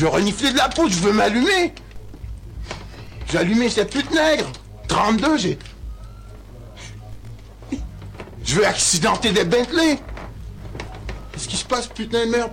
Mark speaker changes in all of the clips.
Speaker 1: Je veux renifler de la poudre, je veux m'allumer. J'ai allumé cette pute nègre. 32, j'ai. Je veux accidenter des Bentley. Qu'est-ce qui se passe, putain de merde?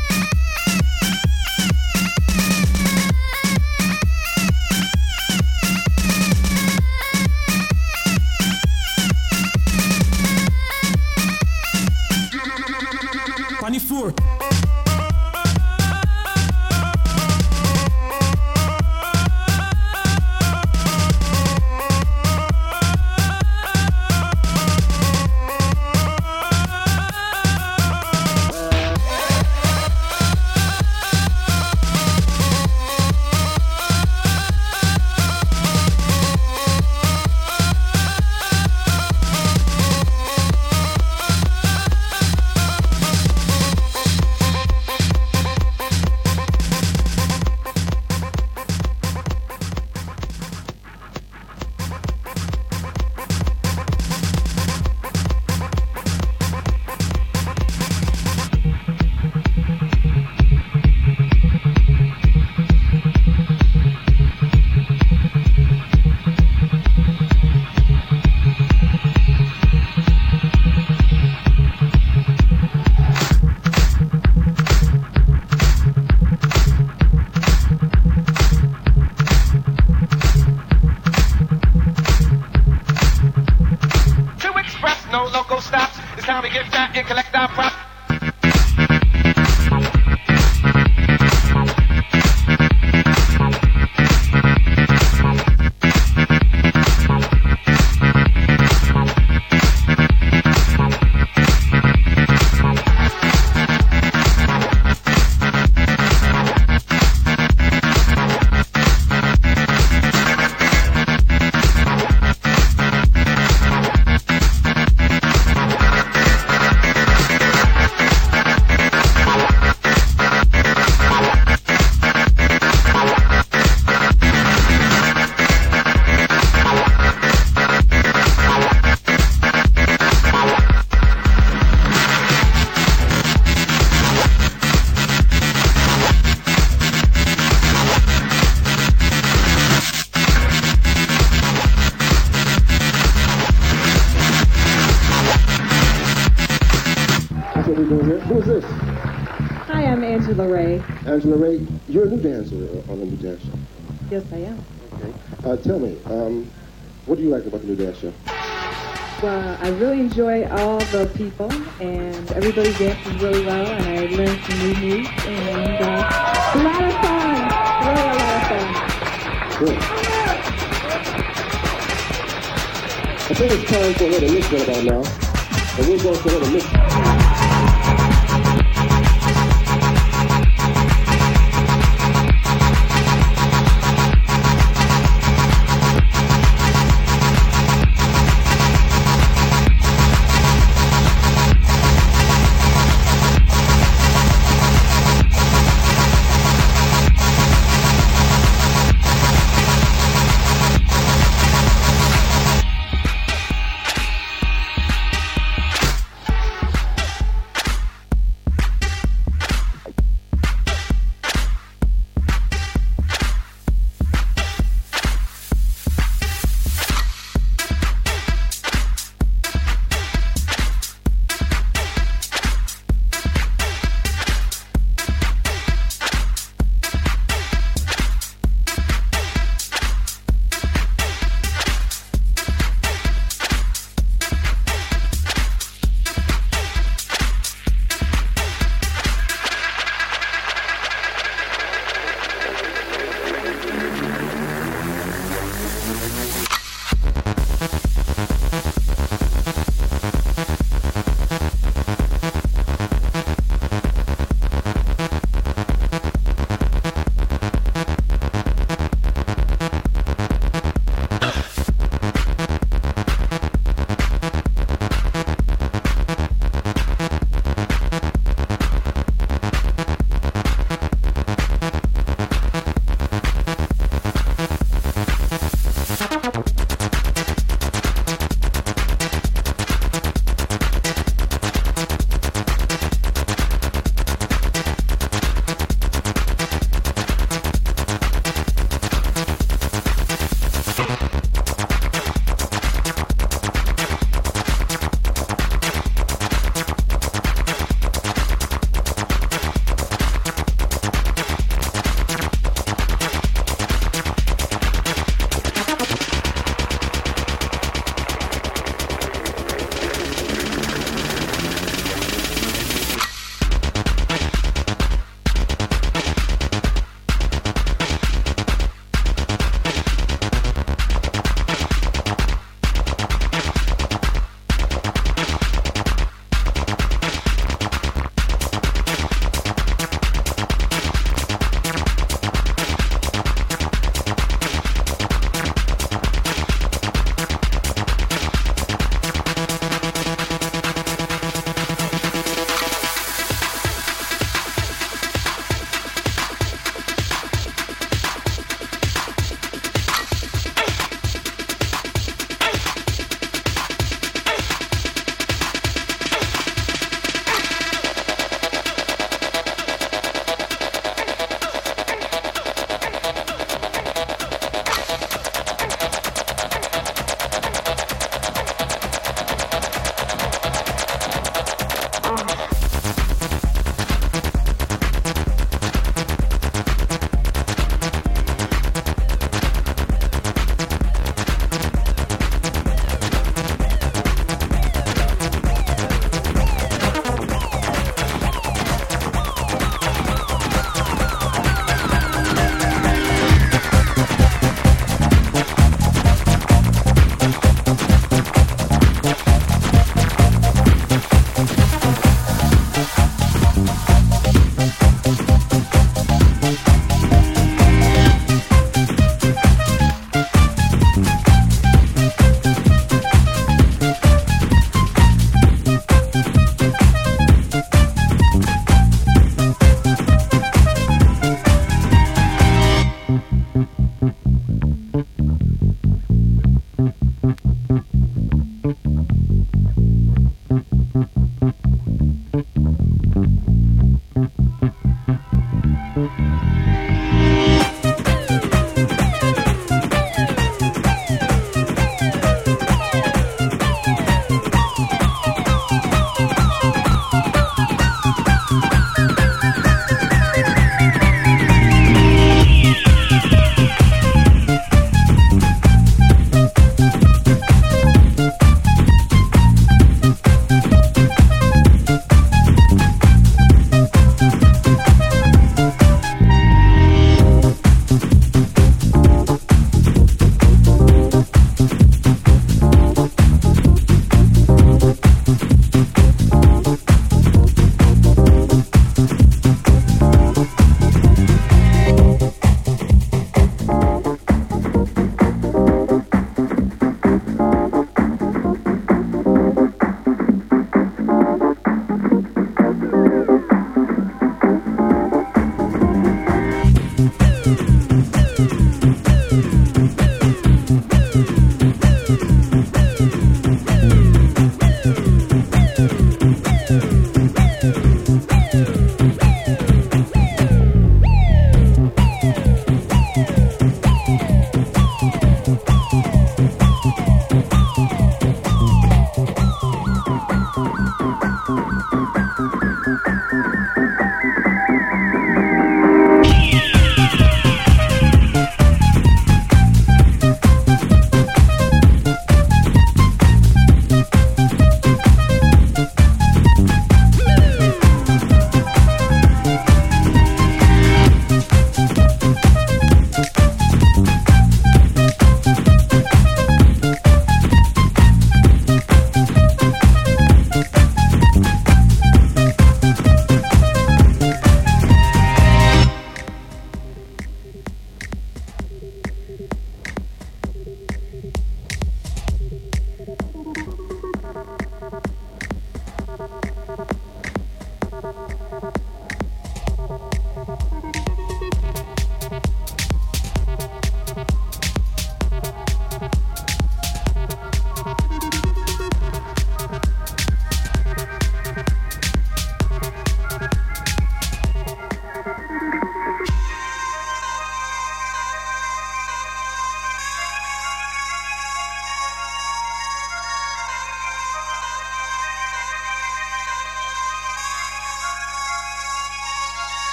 Speaker 2: Angela Ray,
Speaker 3: you're a new dancer on the new dance show.
Speaker 2: Yes, I am.
Speaker 3: Okay. Uh, tell me, um, what do you like about the new dance show?
Speaker 2: Well, I really enjoy all the people, and everybody dances really well, and I learned some new moves, and uh, a lot of fun, really a lot of fun.
Speaker 3: Good. I think it's time for another mix right about now, and we're going to another mix.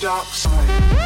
Speaker 4: Dark side.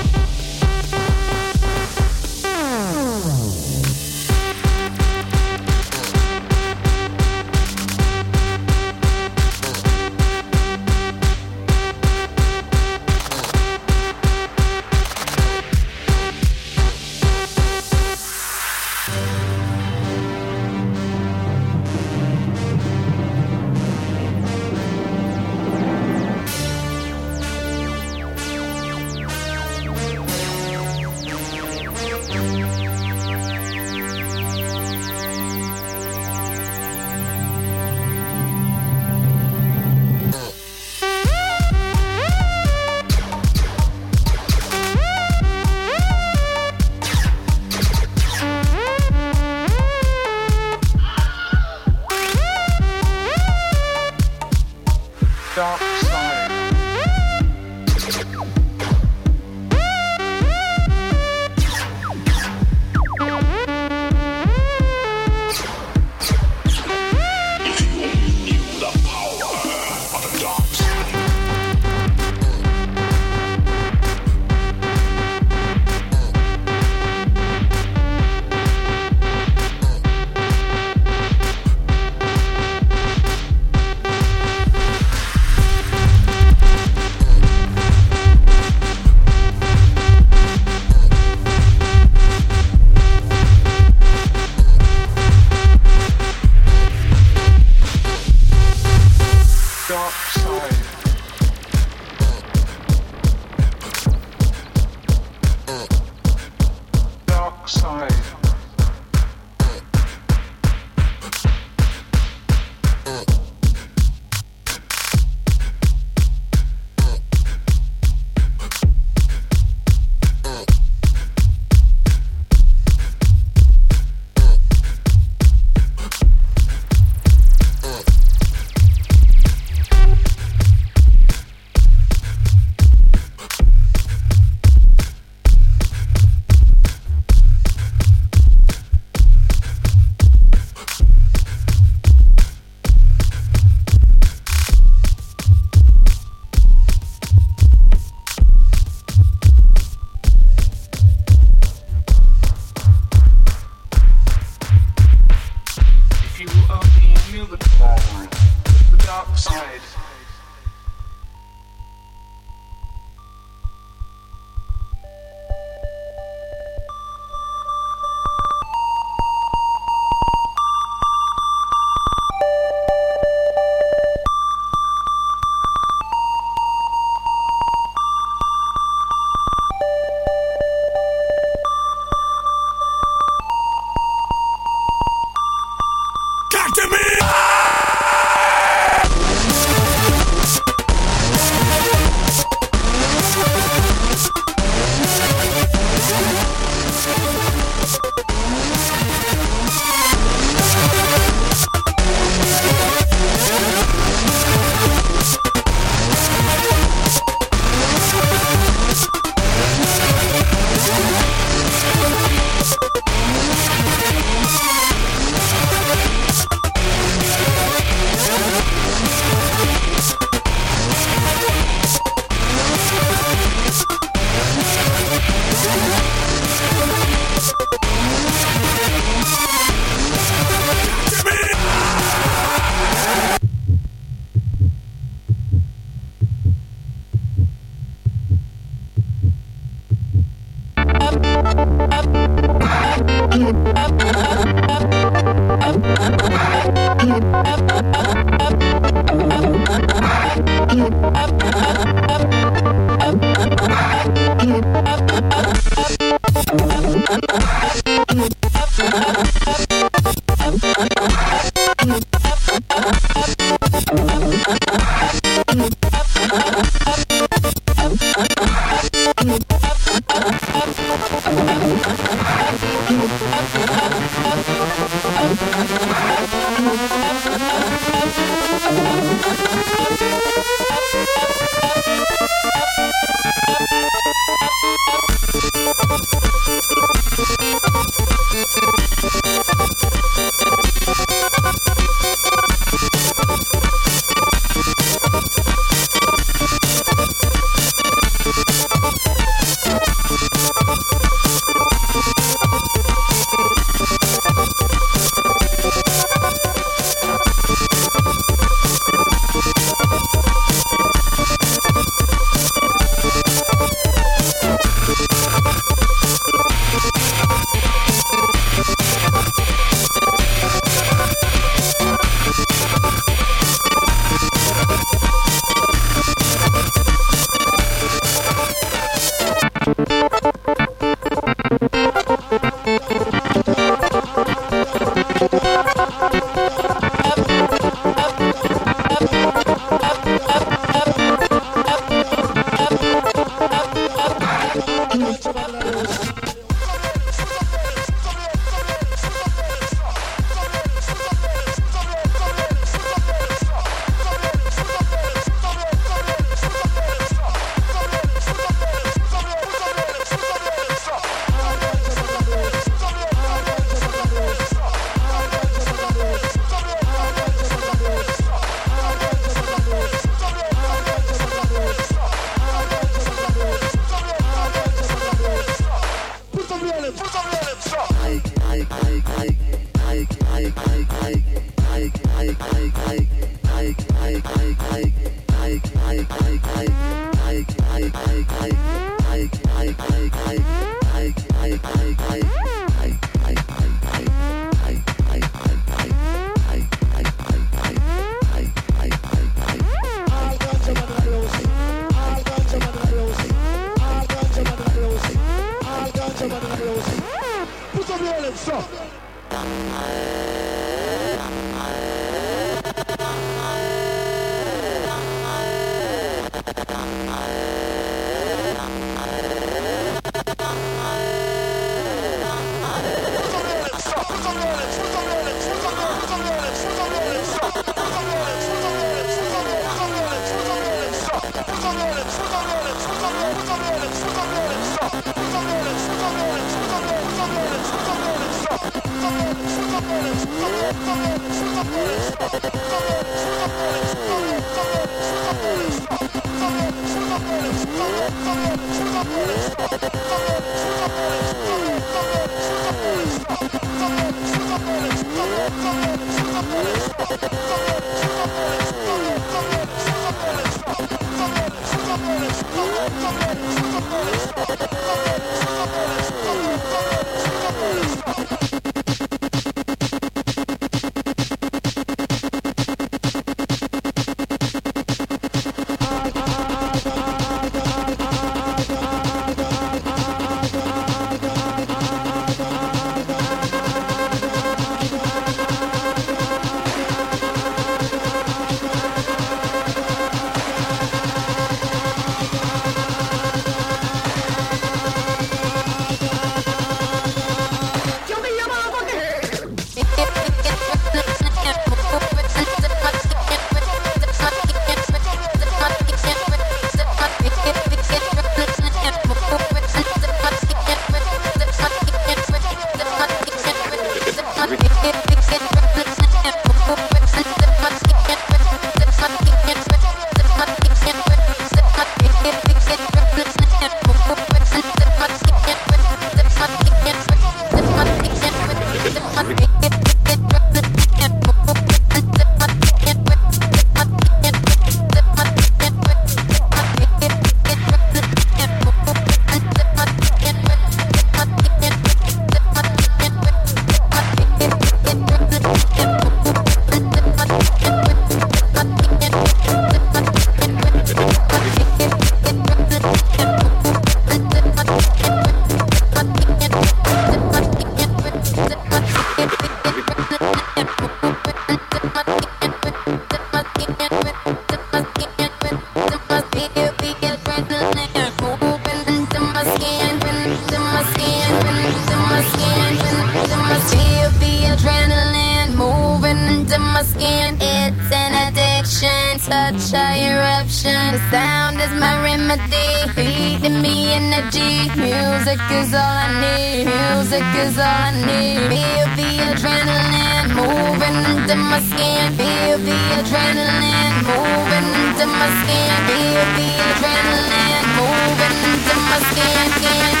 Speaker 5: Remedy, feeding me energy. Music is all I need. Music is all I need. Feel the adrenaline moving into my skin. Feel the adrenaline moving into my skin. Feel the adrenaline moving into my skin,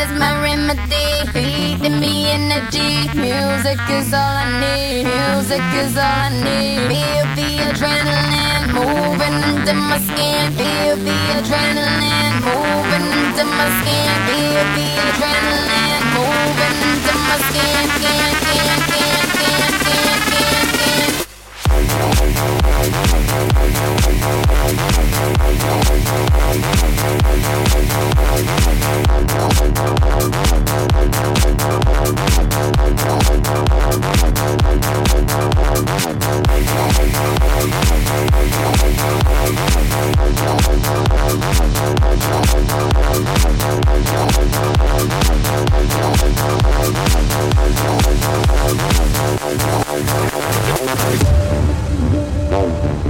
Speaker 5: remedy, feeding me energy. Music is all I need. Music is all I need. Feel the adrenaline moving into my skin. Feel the adrenaline moving into my skin. Feel the adrenaline moving into my skin. Skin, Thank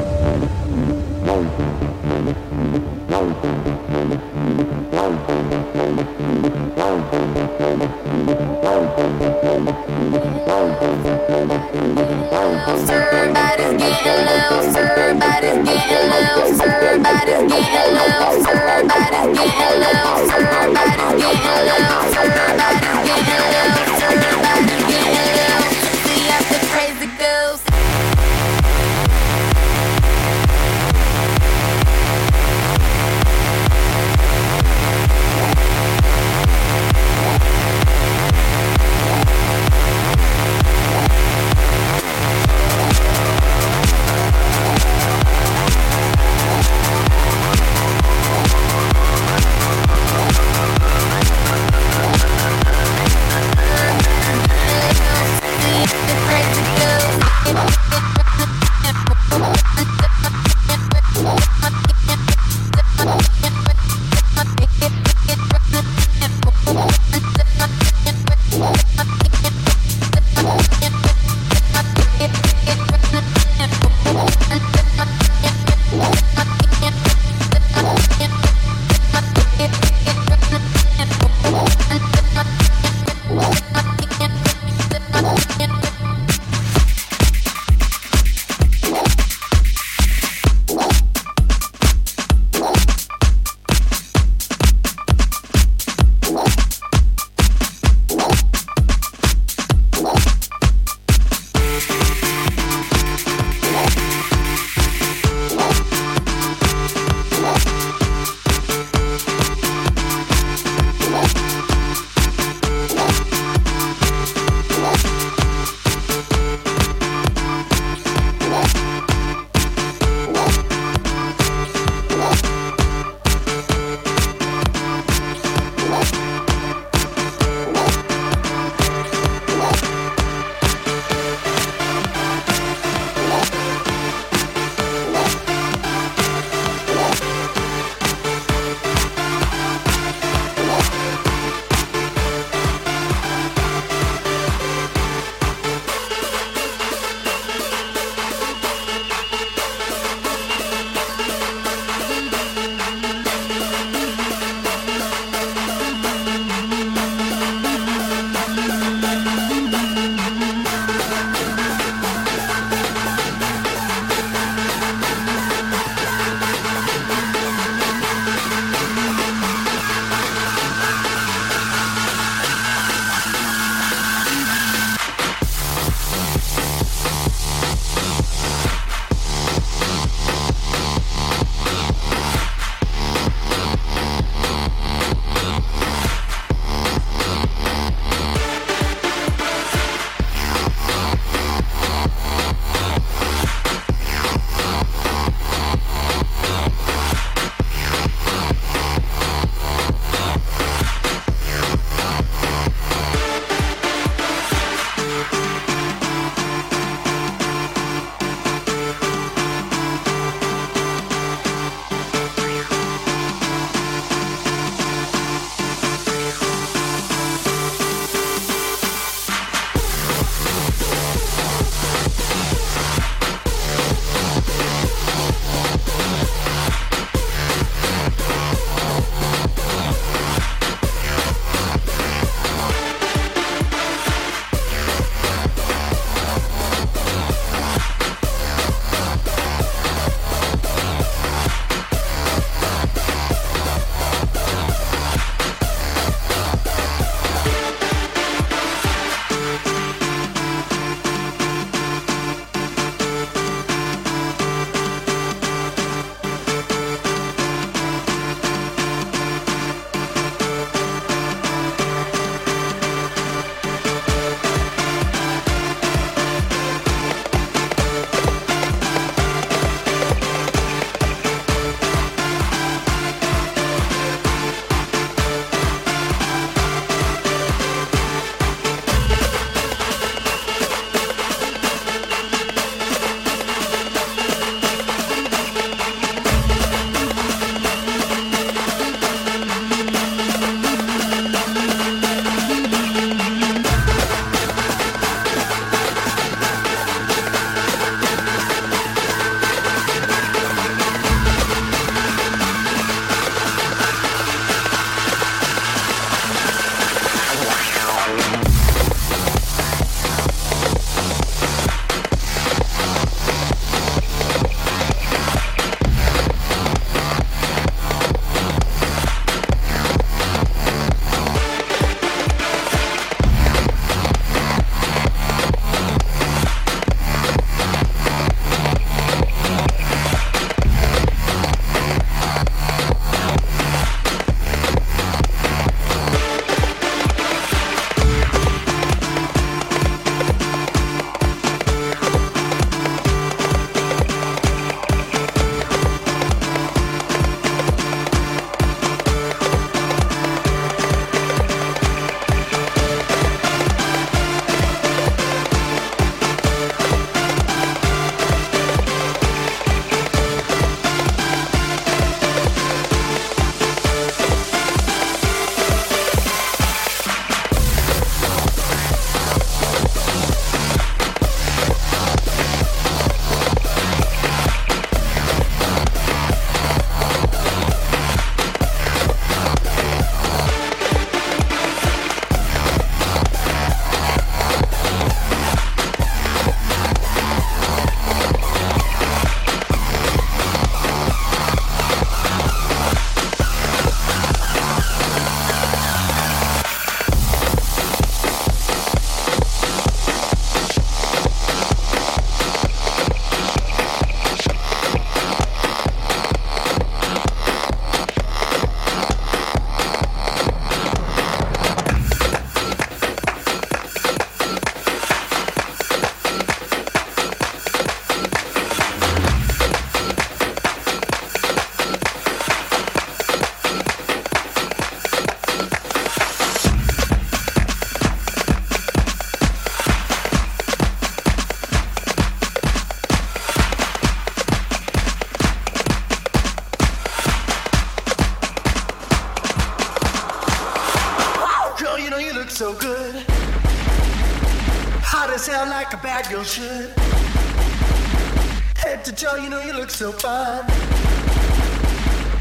Speaker 6: so fine.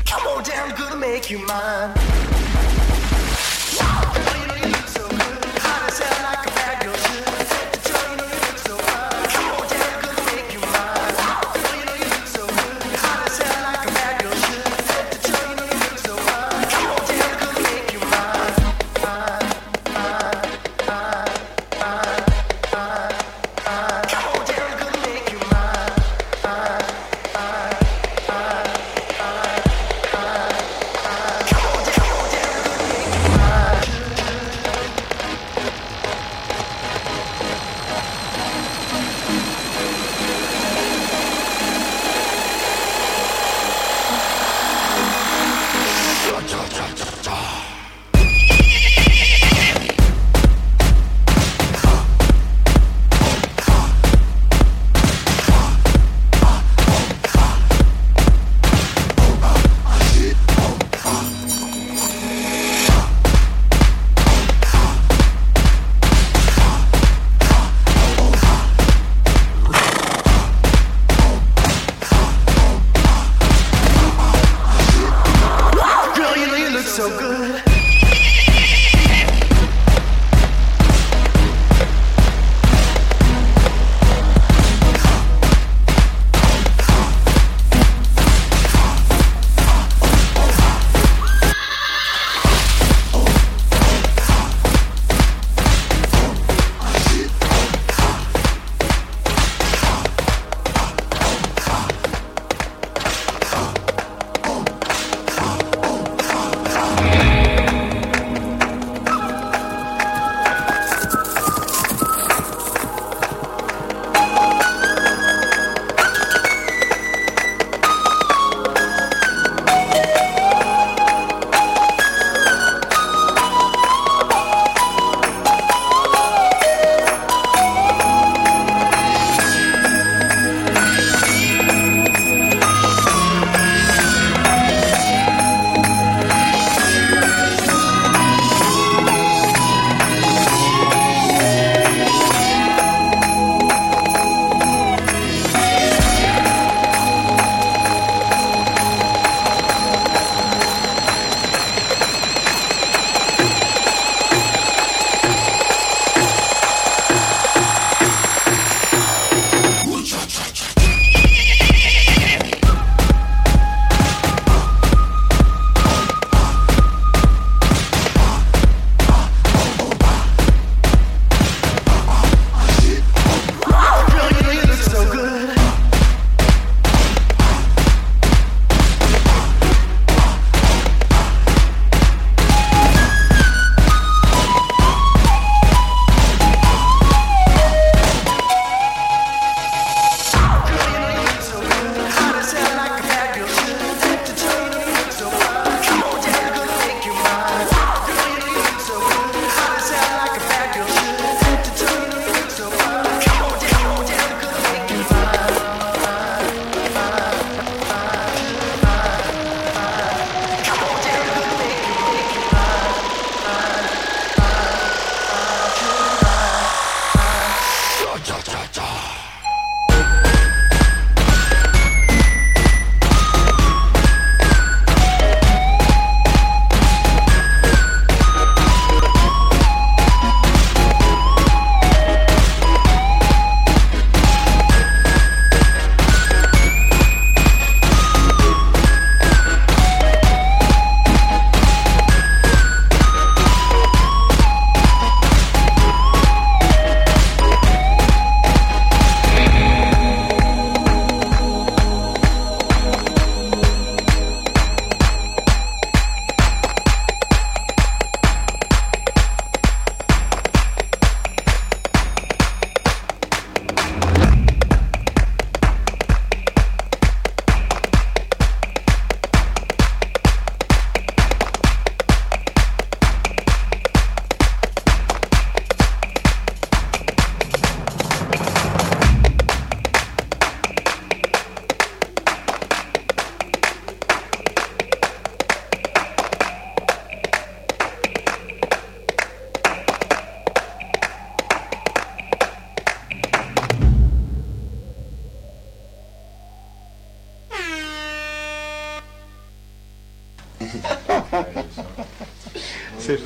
Speaker 6: Come on down, gonna make you mine.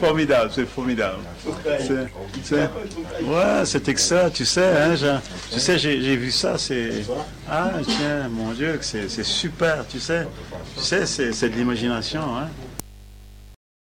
Speaker 7: Formidable, c'est formidable. Ouais, c'est extra, tu sais, hein, j'ai- tu sais, j'ai vu ça, c'est... Ah, tiens, mon Dieu, c'est super, tu sais. Tu sais, c'est de l'imagination, hein.